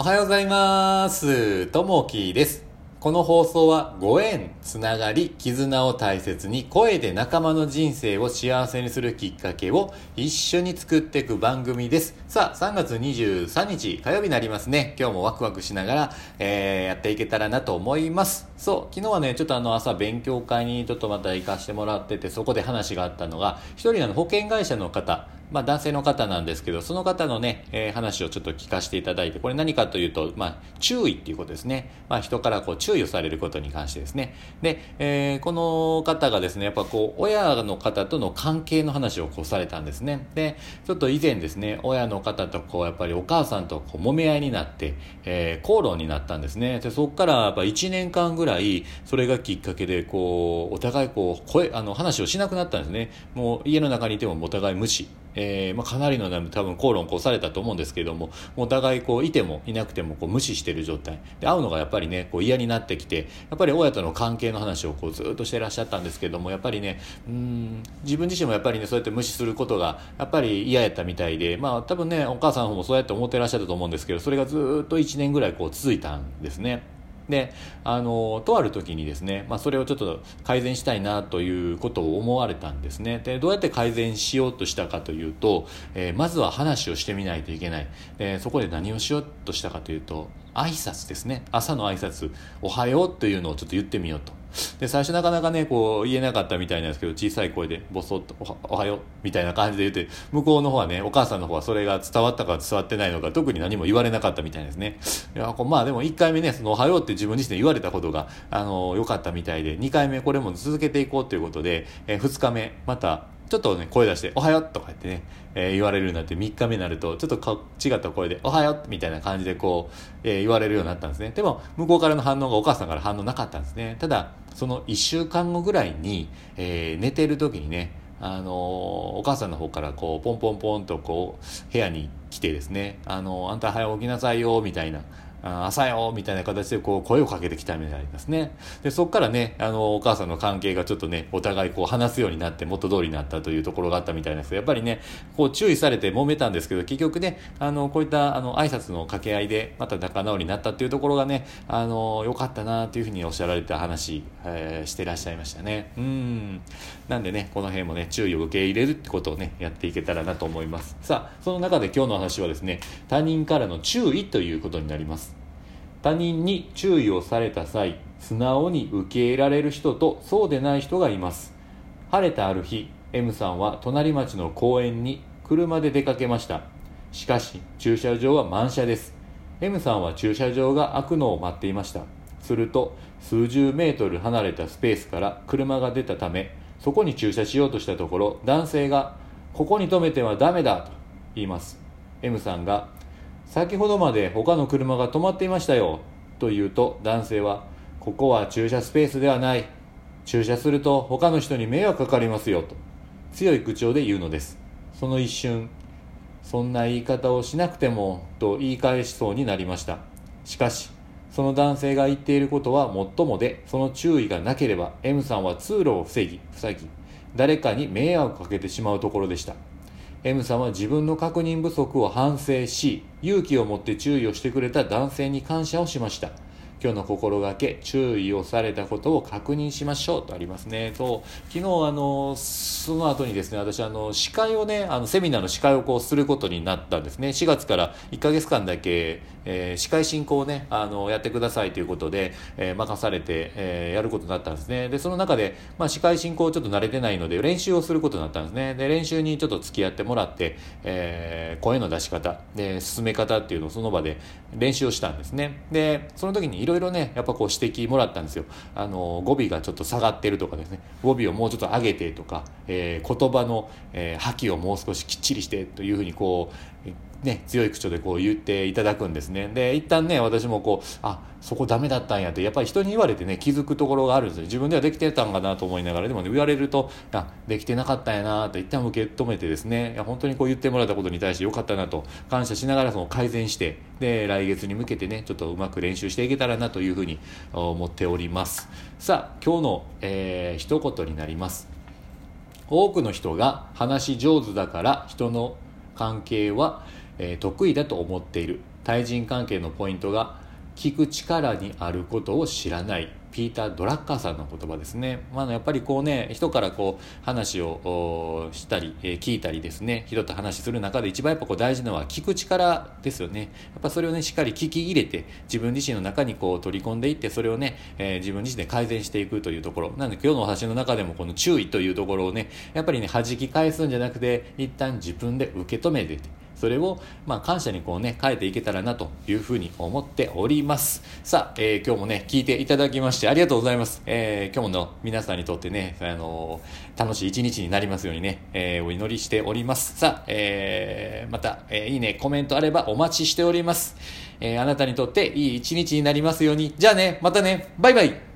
おはようございます。ともきです。この放送はご縁、つながり、絆を大切に声で仲間の人生を幸せにするきっかけを一緒に作っていく番組です。さあ、3月23日火曜日になりますね。今日もワクワクしながら、えー、やっていけたらなと思います。そう、昨日はね、ちょっとあの朝勉強会にちょっとまた行かしてもらってて、そこで話があったのが、一人あの保険会社の方、まあ、男性の方なんですけど、その方のね、えー話をちょっと聞かせていただいて、これ何かというと、まあ、注意っていうことですね。まあ、人からこう注意をされることに関してですね。で、えーこの方がですね、やっぱこう、親の方との関係の話をこうされたんですね。で、ちょっと以前ですね、親の方とこう、やっぱりお母さんとこう揉め合いになって、えー口論になったんですね。で、そこからやっぱ1年間ぐらい、それがきっかけで、こう、お互いこう、声、あの、話をしなくなったんですね。もう家の中にいてもお互い無視。えーまあ、かなりの多分口論こうされたと思うんですけれどもお互いこういてもいなくてもこう無視してる状態で会うのがやっぱりねこう嫌になってきてやっぱり親との関係の話をこうずっとしてらっしゃったんですけれどもやっぱりねうん自分自身もやっぱりねそうやって無視することがやっぱり嫌やったみたいでまあ多分ねお母さんの方もそうやって思ってらっしゃったと思うんですけどそれがずっと1年ぐらいこう続いたんですね。であのとある時にですね、まあ、それをちょっと改善したいなということを思われたんですね。でどうやって改善しようとしたかというと、えーまずは話をしてみないといけない。でそこで何をしようとしたかというと挨拶ですね。朝の挨拶。おはようというのをちょっと言ってみようと。で最初なかなかねこう言えなかったみたいなんですけど小さい声でボソッとおは「おはよう」みたいな感じで言って向こうの方はねお母さんの方はそれが伝わったか伝わってないのか特に何も言われなかったみたいですね。いやこうまあでも1回目ねその「おはよう」って自分自身で言われたことがあの良かったみたいで2回目これも続けていこうということで、え2日目またちょっとね声出して「おはよう」とか言ってね、えー言われるようになって3日目になるとちょっとか違った声で「おはよう」みたいな感じでこう、えー言われるようになったんですね。でも向こうからの反応がお母さんから反応なかったんですね。ただその1週間後ぐらいに、えー寝てる時にねあのーお母さんの方からこうポンポンポンとこう部屋に来てですね「あのーあんた早起きなさいよ」みたいな朝よみたいな形でこう声をかけてきたみたいですね。で、そこからね、あの、お母さんの関係がちょっとね、お互いこう話すようになって元通りになったというところがあったみたいですやっぱりね、こう注意されて揉めたんですけど、結局ね、あの、こういったあの挨拶の掛け合いでまた仲直りになったっていうところがね、あの、良かったなというふうにおっしゃられた話、えーしてらっしゃいましたね。うん。なんでね、この辺もね、注意を受け入れるってことをね、やっていけたらなと思います。さあ、その中で今日の話はですね、他人からの注意ということになります。他人に注意をされた際素直に受け入れられる人とそうでない人がいます。晴れたある日 M さんは隣町の公園に車で出かけました。しかし駐車場は満車です。M さんは駐車場が開くのを待っていました。すると数十メートル離れたスペースから車が出たためそこに駐車しようとしたところ男性が「ここに止めてはダメだ」と言います。M さんが先ほどまで他の車が止まっていましたよ。と言うと男性はここは駐車スペースではない。駐車すると他の人に迷惑かかりますよ。と強い口調で言うのです。その一瞬そんな言い方をしなくてもと言い返しそうになりました。しかしその男性が言っていることはもっともでその注意がなければ M さんは通路を防ぎ塞ぎ誰かに迷惑をかけてしまうところでした。M さんは自分の確認不足を反省し勇気を持って注意をしてくれた男性に感謝をしました。今日の心がけ注意をされたことを確認しましょうとありますね。と昨日あのその後にですね私あの司会をねあのセミナーの司会をこうすることになったんですね。4月から1ヶ月間だけ、えー司会進行をねあのやってくださいということで、えー任されて、えーやることになったんですね。でその中で、まあ、司会進行ちょっと慣れてないので練習をすることになったんですね。で練習にちょっと付き合ってもらって、えー声の出し方で進め方っていうのをその場で練習をしたんですね。でその時にいろいろねやっぱこう指摘もらったんですよ。あの語尾がちょっと下がってるとかですね。語尾をもうちょっと上げてとか、えー言葉の、えー、覇気をもう少しきっちりしてというふうにこうね、強い口調でこう言っていただくんですね。で、一旦ね、私もこう、あ、そこダメだったんやって、やっぱり人に言われてね、気づくところがあるんですよ。自分ではできてたんかなと思いながら、でもね、言われると、あ、できてなかったんやなと一旦受け止めてですね、いや本当にこう言ってもらったことに対してよかったなと感謝しながらその改善して、で、来月に向けてね、ちょっとうまく練習していけたらなというふうに思っております。さあ、今日の、えー、一言になります。多くの人が話し上手だから人の関係は、えー得意だと思っている。対人関係のポイントが聞く力にあることを知らない。ピーター・ドラッカーさんの言葉ですね。まあ、やっぱりこうね、人からこう話をしたり、え、聞いたりですね、人と話する中で一番やっぱこう大事なのは聞く力ですよね。やっぱそれをね、しっかり聞き入れて、自分自身の中にこう取り込んでいって、それをね、えー、自分自身で改善していくというところ。なので今日のお話の中でもこの注意というところをね、やっぱりね、弾き返すんじゃなくて、一旦自分で受け止めて、それを、まあ、感謝にこうね、変えていけたらなというふうに思っております。さあ、えー、今日もね、聞いていただきましてありがとうございます。えー、今日の皆さんにとってね、あのー、楽しい一日になりますようにね、えー、お祈りしております。さあ、えー、また、えー、いいね、コメントあればお待ちしております。えー、あなたにとっていい一日になりますように。じゃあね、またね、バイバイ